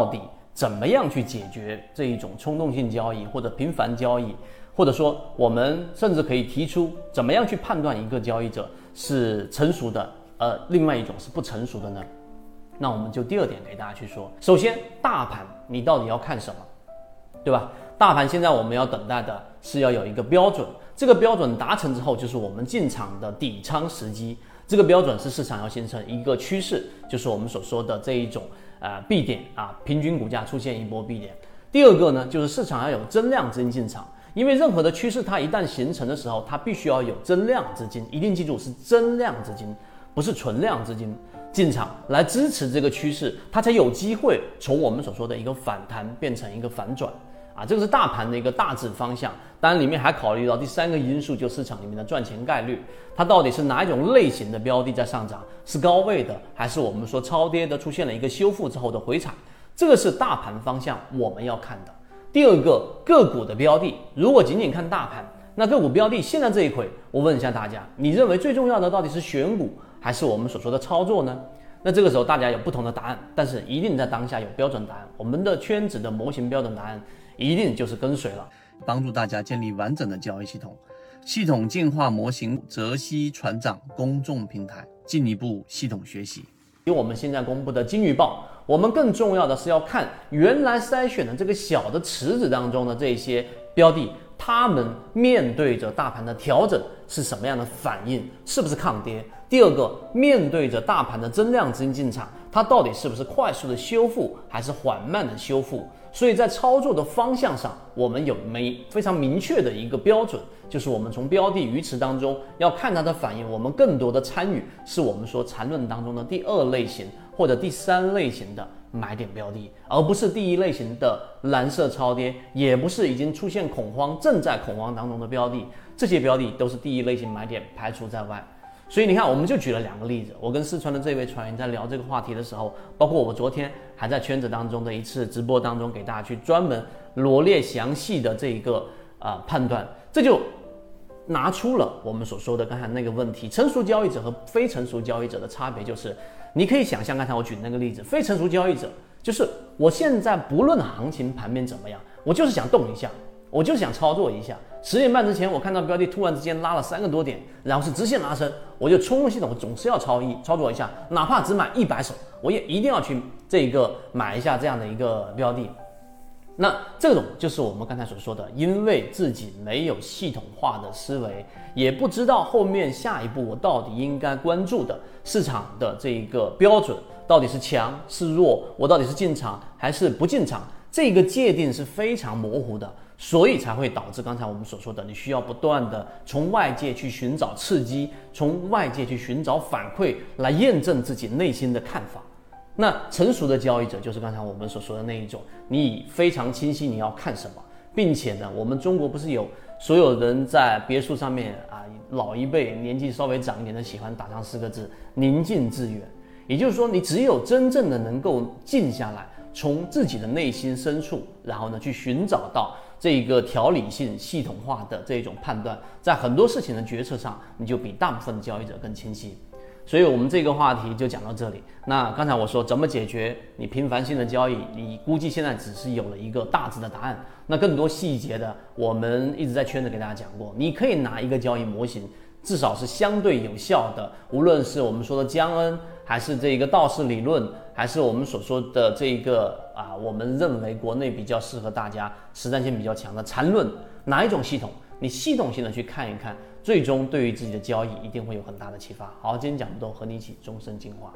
到底怎么样去解决这一种冲动性交易或者频繁交易，或者说我们甚至可以提出怎么样去判断一个交易者是成熟的，呃，另外一种是不成熟的呢？那我们就第二点给大家去说。首先，大盘你到底要看什么，对吧？大盘现在我们要等待的是要有一个标准，这个标准达成之后，就是我们进场的底仓时机。这个标准是市场要形成一个趋势，就是我们所说的这一种呃 B 点啊，平均股价出现一波 B 点。第二个呢，就是市场要有增量资金进场，因为任何的趋势它一旦形成的时候，它必须要有增量资金，一定记住是增量资金，不是存量资金进场来支持这个趋势，它才有机会从我们所说的一个反弹变成一个反转。啊，这个是大盘的一个大致方向，当然里面还考虑到第三个因素，就市场里面的赚钱概率，它到底是哪一种类型的标的在上涨，是高位的，还是我们说超跌的，出现了一个修复之后的回踩，这个是大盘方向我们要看的。第二个个股的标的，如果仅仅看大盘，那个股标的现在这一回，我问一下大家，你认为最重要的到底是选股，还是我们所说的操作呢？那这个时候大家有不同的答案，但是一定在当下有标准答案，我们的圈子的模型标准答案。一定就是跟随了，帮助大家建立完整的交易系统，系统进化模型，泽西船长公众平台，进一步系统学习。因为我们现在公布的金鱼报，我们更重要的是要看原来筛选的这个小的池子当中的这些标的，他们面对着大盘的调整是什么样的反应，是不是抗跌？第二个，面对着大盘的增量资金进场，它到底是不是快速的修复，还是缓慢的修复？所以在操作的方向上，我们有没非常明确的一个标准，就是我们从标的鱼池当中要看它的反应，我们更多的参与是我们说缠论当中的第二类型或者第三类型的买点标的，而不是第一类型的蓝色超跌，也不是已经出现恐慌正在恐慌当中的标的，这些标的都是第一类型买点排除在外。所以你看，我们就举了两个例子。我跟四川的这位船员在聊这个话题的时候，包括我昨天还在圈子当中的一次直播当中，给大家去专门罗列详细的这一个啊判断，这就拿出了我们所说的刚才那个问题：成熟交易者和非成熟交易者的差别就是，你可以想象刚才我举那个例子，非成熟交易者就是我现在不论行情盘面怎么样，我就是想动一下。我就想操作一下，十点半之前我看到标的突然之间拉了三个多点，然后是直线拉升，我就冲入系统，总是要操一操作一下，哪怕只买一百手，我也一定要去这一个买一下这样的一个标的。那这种就是我们刚才所说的，因为自己没有系统化的思维，也不知道后面下一步我到底应该关注的市场的这一个标准到底是强是弱，我到底是进场还是不进场，这个界定是非常模糊的。所以才会导致刚才我们所说的，你需要不断的从外界去寻找刺激，从外界去寻找反馈，来验证自己内心的看法。那成熟的交易者就是刚才我们所说的那一种，你非常清晰你要看什么，并且呢，我们中国不是有所有人在别墅上面啊，老一辈年纪稍微长一点的喜欢打上四个字“宁静致远”，也就是说，你只有真正的能够静下来，从自己的内心深处，然后呢，去寻找到。这一个条理性、系统化的这种判断，在很多事情的决策上，你就比大部分的交易者更清晰。所以，我们这个话题就讲到这里。那刚才我说怎么解决你频繁性的交易，你估计现在只是有了一个大致的答案。那更多细节的，我们一直在圈子给大家讲过。你可以拿一个交易模型，至少是相对有效的，无论是我们说的江恩。还是这一个道氏理论，还是我们所说的这一个啊，我们认为国内比较适合大家实战性比较强的缠论，哪一种系统？你系统性的去看一看，最终对于自己的交易一定会有很大的启发。好，今天讲不多，和你一起终身进化。